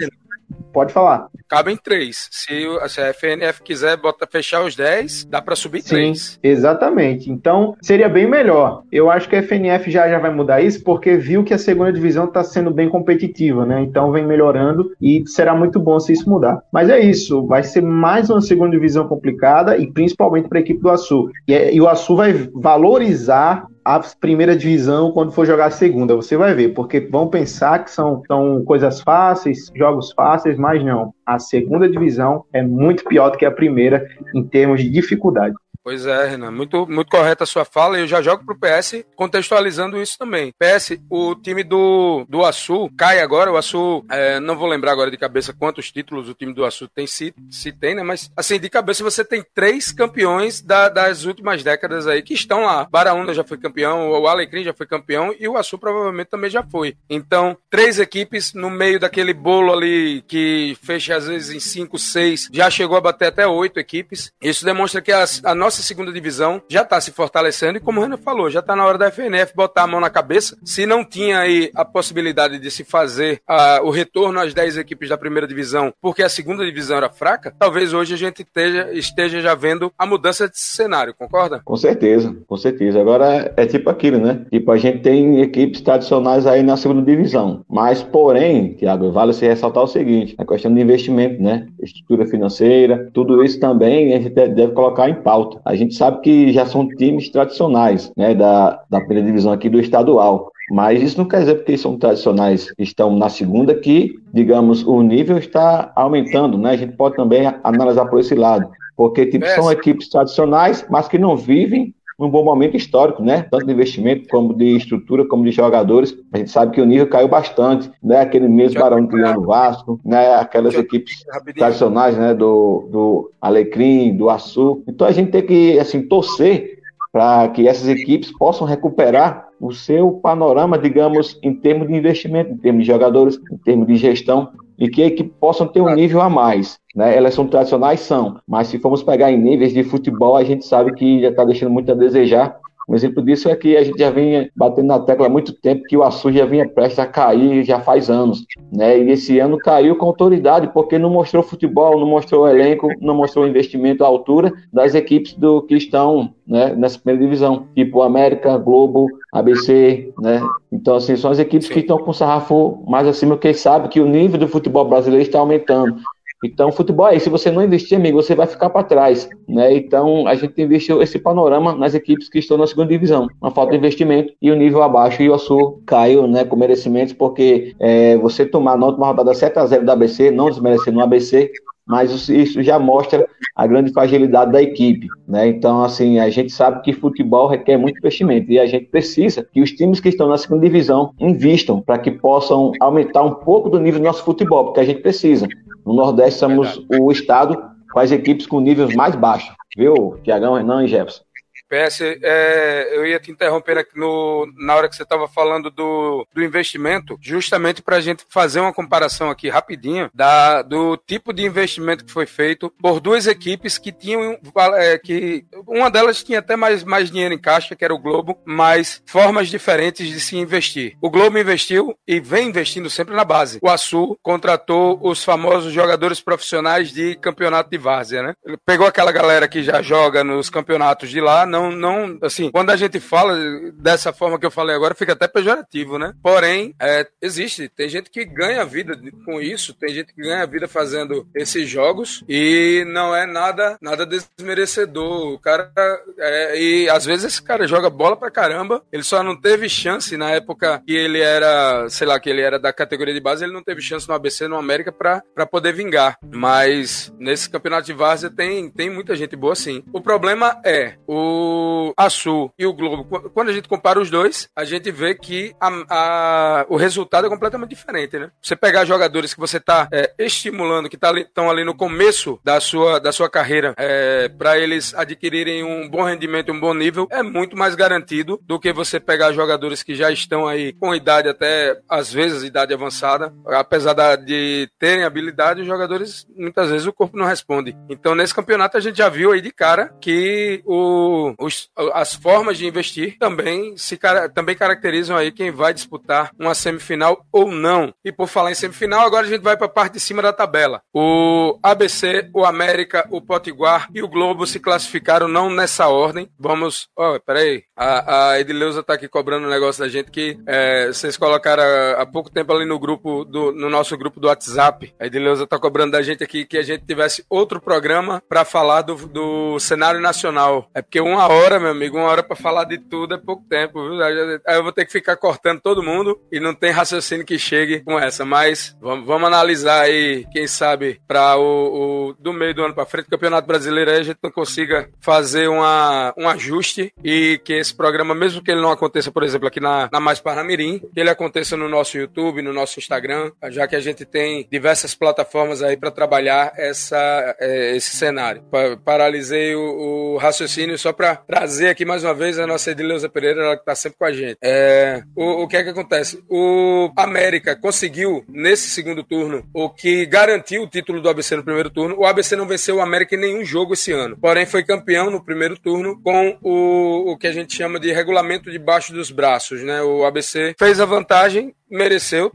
Pode falar. Cabem três. Se, se a FNF quiser botar, fechar os 10, dá para subir Sim, três. Exatamente. Então, seria bem melhor. Eu acho que a FNF já, já vai mudar isso porque viu que a segunda divisão está sendo bem competitiva, né? Então vem melhorando e será muito bom se isso mudar. Mas é isso. Vai ser mais uma segunda divisão complicada e principalmente para a equipe do Açu. E, e o Açu vai valorizar a primeira divisão quando for jogar a segunda. Você vai ver, porque vão pensar que são, são coisas fáceis, jogos fáceis, mas não. A segunda divisão é muito pior do que a primeira em termos de dificuldade. Pois é, Renan, muito, muito correta a sua fala. E eu já jogo pro PS contextualizando isso também. PS, o time do, do Açu cai agora. O Açu, é, não vou lembrar agora de cabeça quantos títulos o time do Açu tem, se, se tem, né? Mas, assim, de cabeça você tem três campeões da, das últimas décadas aí que estão lá. Baraúna já foi campeão, o Alecrim já foi campeão e o Açu provavelmente também já foi. Então, três equipes no meio daquele bolo ali que fecha às vezes em cinco, seis, já chegou a bater até oito equipes. Isso demonstra que a, a nossa nossa segunda divisão já está se fortalecendo e, como o Renan falou, já está na hora da FNF botar a mão na cabeça. Se não tinha aí a possibilidade de se fazer uh, o retorno às 10 equipes da primeira divisão, porque a segunda divisão era fraca, talvez hoje a gente esteja, esteja já vendo a mudança de cenário, concorda? Com certeza, com certeza. Agora é tipo aquilo, né? Tipo, a gente tem equipes tradicionais aí na segunda divisão, mas, porém, Tiago, vale se ressaltar o seguinte: a questão de investimento, né? Estrutura financeira, tudo isso também a gente deve colocar em pauta. A gente sabe que já são times tradicionais, né, da, da primeira divisão aqui do estadual. Mas isso não quer dizer porque são tradicionais, estão na segunda, que, digamos, o nível está aumentando, né? A gente pode também analisar por esse lado. Porque tipo, são equipes tradicionais, mas que não vivem um bom momento histórico, né? Tanto de investimento como de estrutura, como de jogadores. A gente sabe que o nível caiu bastante, né? Aquele mesmo Barão Leão Vasco, né? Aquelas equipes tradicionais, né? Do, do Alecrim, do Açu. Então a gente tem que, assim, torcer para que essas equipes possam recuperar o seu panorama, digamos, em termos de investimento, em termos de jogadores, em termos de gestão, e que, que possam ter um nível a mais. Né? Elas são tradicionais, são, mas se formos pegar em níveis de futebol, a gente sabe que já está deixando muito a desejar, Um exemplo disso é que a gente já vinha batendo na tecla há muito tempo que o Açu já vinha prestes a cair já faz anos, né? E esse ano caiu com autoridade porque não mostrou futebol, não mostrou elenco, não mostrou investimento à altura das equipes do que estão né, nessa primeira divisão, tipo América, Globo, ABC, né? Então, assim, são as equipes Sim. que estão com o sarrafo mais acima, porque sabe que o nível do futebol brasileiro está aumentando. Então, futebol é isso. Se você não investir, amigo, você vai ficar para trás. Né? Então, a gente investiu esse panorama nas equipes que estão na segunda divisão. Uma falta de investimento e o nível abaixo. E o Açu caiu né, com merecimentos, porque é, você tomar na última rodada 7x0 do ABC, não desmerecendo o ABC, mas isso já mostra a grande fragilidade da equipe, né? Então, assim, a gente sabe que futebol requer muito investimento e a gente precisa que os times que estão na segunda divisão invistam para que possam aumentar um pouco do nível do nosso futebol, porque a gente precisa. No Nordeste somos Verdade. o estado com as equipes com níveis mais baixos, viu, Tiagão, Renan e Jefferson? PS, é, eu ia te interromper aqui no, na hora que você estava falando do, do investimento, justamente para a gente fazer uma comparação aqui rapidinho da, do tipo de investimento que foi feito por duas equipes que tinham é, que uma delas tinha até mais, mais dinheiro em caixa, que era o Globo, mas formas diferentes de se investir. O Globo investiu e vem investindo sempre na base. O Açul contratou os famosos jogadores profissionais de campeonato de várzea, né? Ele pegou aquela galera que já joga nos campeonatos de lá, não, não, assim, quando a gente fala dessa forma que eu falei agora, fica até pejorativo, né? Porém, é, existe, tem gente que ganha vida com isso, tem gente que ganha vida fazendo esses jogos e não é nada, nada desmerecedor. O cara, é, e às vezes esse cara joga bola pra caramba, ele só não teve chance na época que ele era, sei lá, que ele era da categoria de base, ele não teve chance no ABC, no América pra, pra poder vingar. Mas nesse campeonato de várzea tem, tem muita gente boa sim. O problema é o o Açu e o Globo, quando a gente compara os dois, a gente vê que a, a, o resultado é completamente diferente, né? Você pegar jogadores que você está é, estimulando, que estão tá ali, no começo da sua, da sua carreira, é, para eles adquirirem um bom rendimento, um bom nível, é muito mais garantido do que você pegar jogadores que já estão aí com idade até, às vezes, idade avançada. Apesar da, de terem habilidade, os jogadores, muitas vezes, o corpo não responde. Então, nesse campeonato, a gente já viu aí de cara que o, os, as formas de investir também se também caracterizam aí quem vai disputar uma semifinal ou não. E por falar em semifinal, agora a gente vai para a parte de cima da tabela. O ABC, o América, o Potiguar e o Globo se classificaram não nessa ordem. Vamos. Oh, peraí. A, a Edileuza tá aqui cobrando um negócio da gente que é, vocês colocaram há, há, pouco tempo ali no grupo, do, no nosso grupo do WhatsApp. A Edileuza tá cobrando da gente aqui que a gente tivesse outro programa para falar do, do cenário nacional. É porque uma hora, meu amigo, uma hora para falar de tudo é pouco tempo, viu? Aí eu vou ter que ficar cortando todo mundo e não tem raciocínio que chegue com essa. Mas vamos, vamos analisar aí, quem sabe, para o, o, do meio do ano para frente, Campeonato Brasileiro aí a gente não consiga fazer uma, um ajuste e que esse programa, mesmo que ele não aconteça, por exemplo, aqui na, na Mais Parnamirim, que ele aconteça no nosso YouTube, no nosso Instagram, já que a gente tem diversas plataformas aí para trabalhar essa, é, esse cenário. Paralisei o, o raciocínio só para trazer aqui mais uma vez a nossa Edileuza Pereira, ela que está sempre com a gente. É, o, o que é que acontece? O América conseguiu, nesse segundo turno, o que garantiu o título do ABC no primeiro turno. O ABC não venceu o América em nenhum jogo esse ano, porém foi campeão no primeiro turno com o, o que a gente chama de regulamento debaixo dos braços, né? O ABC fez a vantagem mereceu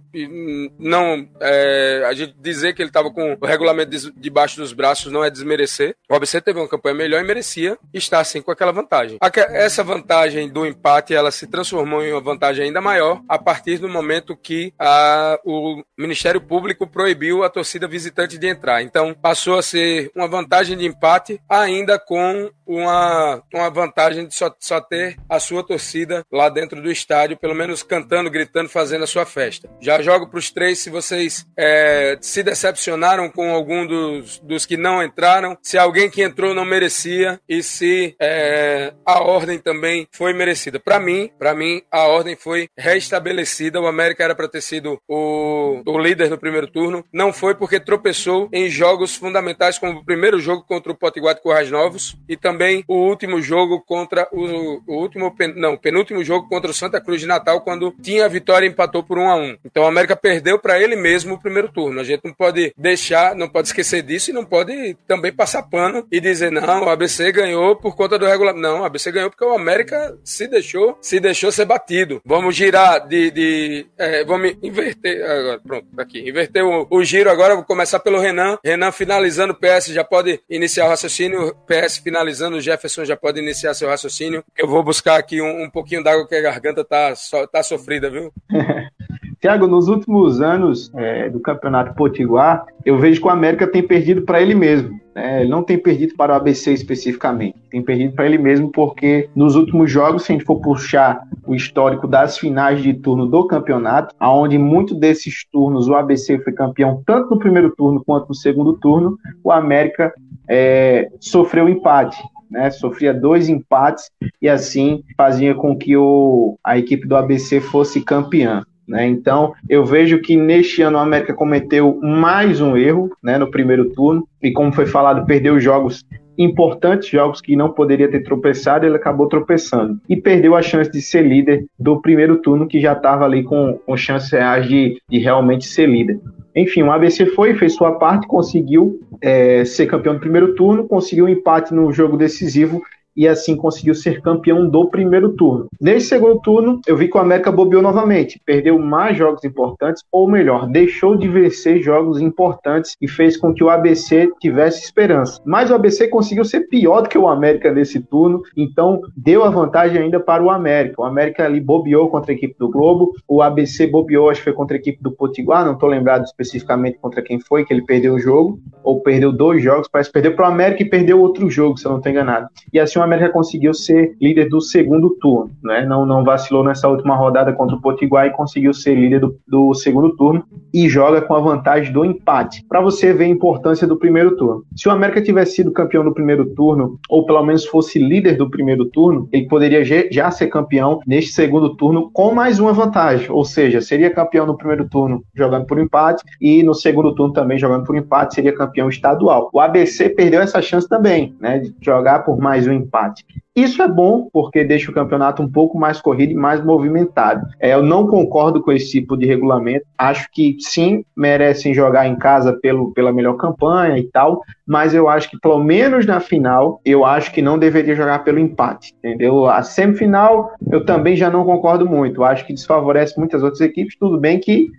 não é, a gente dizer que ele estava com o regulamento debaixo dos braços não é desmerecer. O ABC teve uma campanha melhor e merecia estar assim com aquela vantagem. Essa vantagem do empate ela se transformou em uma vantagem ainda maior a partir do momento que a, o Ministério Público proibiu a torcida visitante de entrar. Então passou a ser uma vantagem de empate ainda com uma, uma vantagem de só, só ter a sua torcida lá dentro do estádio, pelo menos cantando, gritando, fazendo a sua festa. Já jogo para os três se vocês é, se decepcionaram com algum dos, dos que não entraram, se alguém que entrou não merecia e se é, a ordem também foi merecida. Para mim, para mim a ordem foi restabelecida. O América era para ter sido o, o líder no primeiro turno, não foi porque tropeçou em jogos fundamentais como o primeiro jogo contra o Potiguar de Corrais Novos e também o último jogo contra o, o último não penúltimo jogo contra o Santa Cruz de Natal quando tinha a vitória e empatou por por 1 a 1 Então o América perdeu para ele mesmo o primeiro turno. A gente não pode deixar, não pode esquecer disso e não pode também passar pano e dizer, não, o ABC ganhou por conta do regulamento. Não, o ABC ganhou porque o América se deixou, se deixou ser batido. Vamos girar de. de é, vamos inverter. Agora, pronto, tá aqui. Inverter o, o giro agora, vou começar pelo Renan. Renan finalizando o PS, já pode iniciar o raciocínio. PS finalizando, o Jefferson já pode iniciar seu raciocínio. Eu vou buscar aqui um, um pouquinho d'água que a garganta tá, so, tá sofrida, viu? Tiago, nos últimos anos é, do Campeonato Potiguar, eu vejo que o América tem perdido para ele mesmo. Né? Ele não tem perdido para o ABC especificamente, tem perdido para ele mesmo porque nos últimos jogos, se a gente for puxar o histórico das finais de turno do campeonato, aonde muito desses turnos o ABC foi campeão tanto no primeiro turno quanto no segundo turno, o América é, sofreu empate. Né, sofria dois empates e assim fazia com que o, a equipe do ABC fosse campeã. Né? Então, eu vejo que neste ano a América cometeu mais um erro né, no primeiro turno, e como foi falado, perdeu jogos importantes, jogos que não poderia ter tropeçado, ele acabou tropeçando. E perdeu a chance de ser líder do primeiro turno, que já estava ali com, com chances reais de, de realmente ser líder. Enfim, o ABC foi, fez sua parte, conseguiu é, ser campeão do primeiro turno, conseguiu um empate no jogo decisivo e assim conseguiu ser campeão do primeiro turno. Nesse segundo turno, eu vi que o América bobeou novamente, perdeu mais jogos importantes, ou melhor, deixou de vencer jogos importantes e fez com que o ABC tivesse esperança. Mas o ABC conseguiu ser pior do que o América nesse turno, então deu a vantagem ainda para o América. O América ali bobeou contra a equipe do Globo, o ABC bobeou, acho que foi contra a equipe do Potiguar, não estou lembrado especificamente contra quem foi que ele perdeu o jogo, ou perdeu dois jogos, parece que perdeu para o América e perdeu outro jogo, se eu não estou enganado. E assim o América conseguiu ser líder do segundo turno, né? Não, não vacilou nessa última rodada contra o Potiguar e conseguiu ser líder do, do segundo turno e joga com a vantagem do empate. Para você ver a importância do primeiro turno. Se o América tivesse sido campeão do primeiro turno, ou pelo menos fosse líder do primeiro turno, ele poderia já ser campeão neste segundo turno com mais uma vantagem, ou seja, seria campeão no primeiro turno jogando por empate e no segundo turno também jogando por empate seria campeão estadual. O ABC perdeu essa chance também, né, de jogar por mais um empate. Isso é bom porque deixa o campeonato um pouco mais corrido e mais movimentado. É, eu não concordo com esse tipo de regulamento. Acho que sim, merecem jogar em casa pelo, pela melhor campanha e tal, mas eu acho que pelo menos na final, eu acho que não deveria jogar pelo empate, entendeu? A semifinal, eu também já não concordo muito. Acho que desfavorece muitas outras equipes. Tudo bem que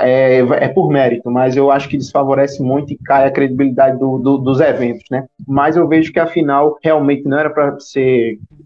é, é por mérito, mas eu acho que desfavorece muito e cai a credibilidade do, do, dos eventos, né? Mas eu vejo que a final realmente não era para ser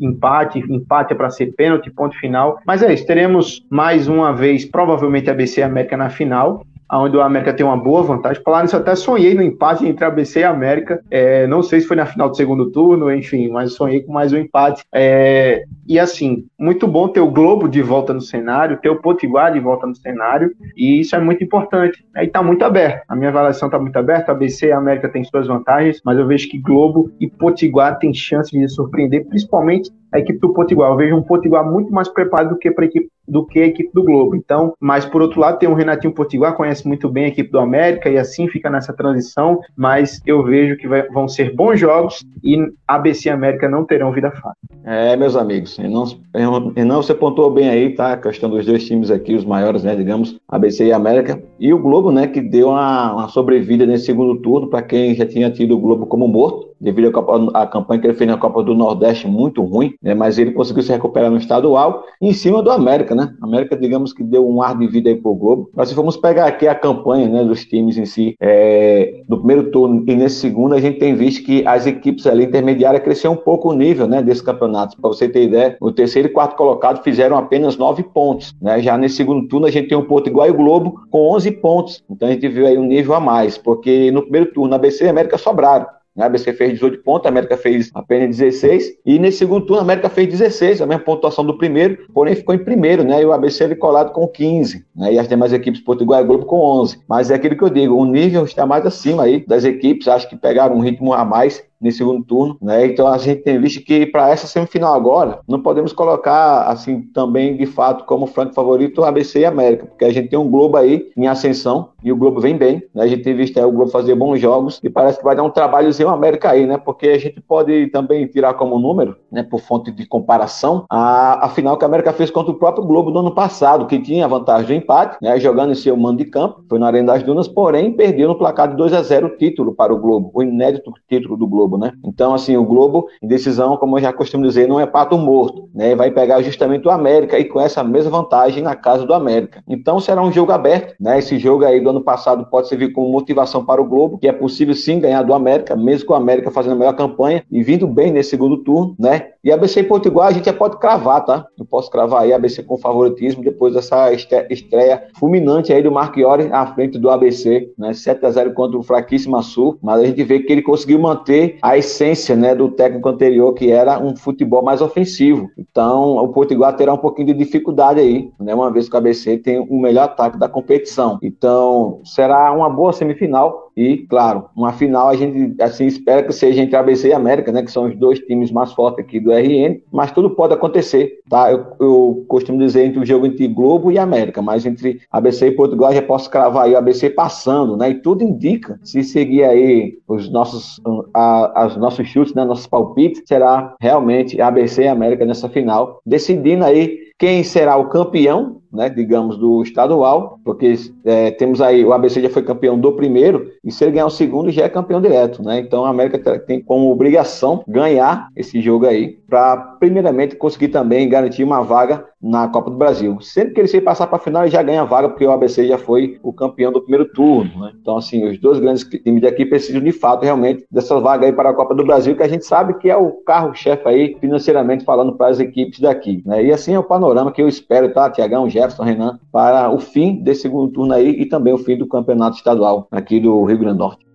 empate, empate é para ser pênalti, ponto final. Mas é isso, teremos mais uma vez, provavelmente, a BC América na final onde o América tem uma boa vantagem. Falar nisso, eu até sonhei no empate entre ABC e América. É, não sei se foi na final do segundo turno, enfim, mas sonhei com mais um empate. É, e assim, muito bom ter o Globo de volta no cenário, ter o Potiguar de volta no cenário, e isso é muito importante. Aí está muito aberto. A minha avaliação está muito aberta. ABC e América têm suas vantagens, mas eu vejo que Globo e Potiguar têm chance de surpreender, principalmente a equipe do Potiguar. Eu vejo um Potiguar muito mais preparado do que para a equipe do que a equipe do Globo. Então, mas por outro lado, tem o Renatinho Potiguar, conhece muito bem a equipe do América e assim fica nessa transição, mas eu vejo que vai, vão ser bons jogos e ABC e América não terão vida fácil. É, meus amigos, e não você pontuou bem aí, tá? A questão dos dois times aqui, os maiores, né, digamos, ABC e América, e o Globo, né, que deu uma, uma sobrevida nesse segundo turno para quem já tinha tido o Globo como morto devido à campanha que ele fez na Copa do Nordeste muito ruim, né, mas ele conseguiu se recuperar no estadual em cima do América, né? América, digamos que deu um ar de vida aí pro Globo. Mas se formos pegar aqui a campanha né, dos times em si, é, do primeiro turno e nesse segundo, a gente tem visto que as equipes ali intermediárias cresceram um pouco o nível né, desse campeonato. Para você ter ideia, o terceiro e quarto colocado fizeram apenas nove pontos. Né? Já nesse segundo turno, a gente tem um ponto igual e o Globo com 11 pontos. Então a gente viu aí um nível a mais, porque no primeiro turno, a ABC e América sobraram. A ABC fez 18 pontos, a América fez apenas 16. E nesse segundo turno, a América fez 16, a mesma pontuação do primeiro, porém ficou em primeiro, né? E o ABC ele colado com 15. Né? E as demais equipes, Portugal e Globo, com 11. Mas é aquilo que eu digo, o nível está mais acima aí das equipes, acho que pegaram um ritmo a mais nesse segundo turno, né? Então a gente tem visto que para essa semifinal agora, não podemos colocar assim também de fato como franco favorito ABC e América, porque a gente tem um Globo aí em ascensão e o Globo vem bem, né? A gente tem visto aí o Globo fazer bons jogos e parece que vai dar um trabalhozinho América aí, né? Porque a gente pode também tirar como número, né, por fonte de comparação, a, a final que a América fez contra o próprio Globo no ano passado, que tinha a vantagem do empate, né, jogando em seu mando de campo, foi na Arena das Dunas, porém perdeu no placar de 2 a 0 o título para o Globo, o inédito título do Globo, né? Então, assim, o Globo, em decisão, como eu já costumo dizer, não é pato morto, né? Vai pegar justamente o América e com essa mesma vantagem na casa do América. Então, será um jogo aberto, né? Esse jogo aí do ano passado pode servir como motivação para o Globo, que é possível sim ganhar do América, mesmo com o América fazendo a melhor campanha e vindo bem nesse segundo turno, né? E ABC e Potiguar a gente já pode cravar, tá? Eu posso cravar aí ABC com favoritismo depois dessa estreia fulminante aí do Marchiori à frente do ABC, né? 7 a 0 contra o fraquíssimo Sul, mas a gente vê que ele conseguiu manter a essência, né, do técnico anterior, que era um futebol mais ofensivo. Então, o Potiguar terá um pouquinho de dificuldade aí, né? Uma vez que o ABC tem o melhor ataque da competição. Então, será uma boa semifinal e, claro, uma final a gente assim espera que seja entre ABC e América, né, que são os dois times mais fortes aqui do RN, mas tudo pode acontecer, tá? Eu, eu costumo dizer entre o jogo entre Globo e América, mas entre ABC e Portugal já posso cravar aí o ABC passando, né? E tudo indica, se seguir aí os nossos, a, as nossos chutes, né, nossos palpites, será realmente ABC e América nessa final, decidindo aí quem será o campeão né, digamos, do estadual, porque é, temos aí, o ABC já foi campeão do primeiro, e se ele ganhar o segundo, já é campeão direto, né? Então a América tem como obrigação ganhar esse jogo aí, para primeiramente conseguir também garantir uma vaga na Copa do Brasil. Sempre que ele se passar para a final, ele já ganha vaga, porque o ABC já foi o campeão do primeiro turno, né? Então, assim, os dois grandes times daqui precisam de fato, realmente, dessa vaga aí para a Copa do Brasil, que a gente sabe que é o carro-chefe aí, financeiramente falando, para as equipes daqui, né? E assim é o panorama que eu espero, tá, Tiagão? Jefferson, Renan, para o fim desse segundo turno aí e também o fim do campeonato estadual aqui do Rio Grande do Norte.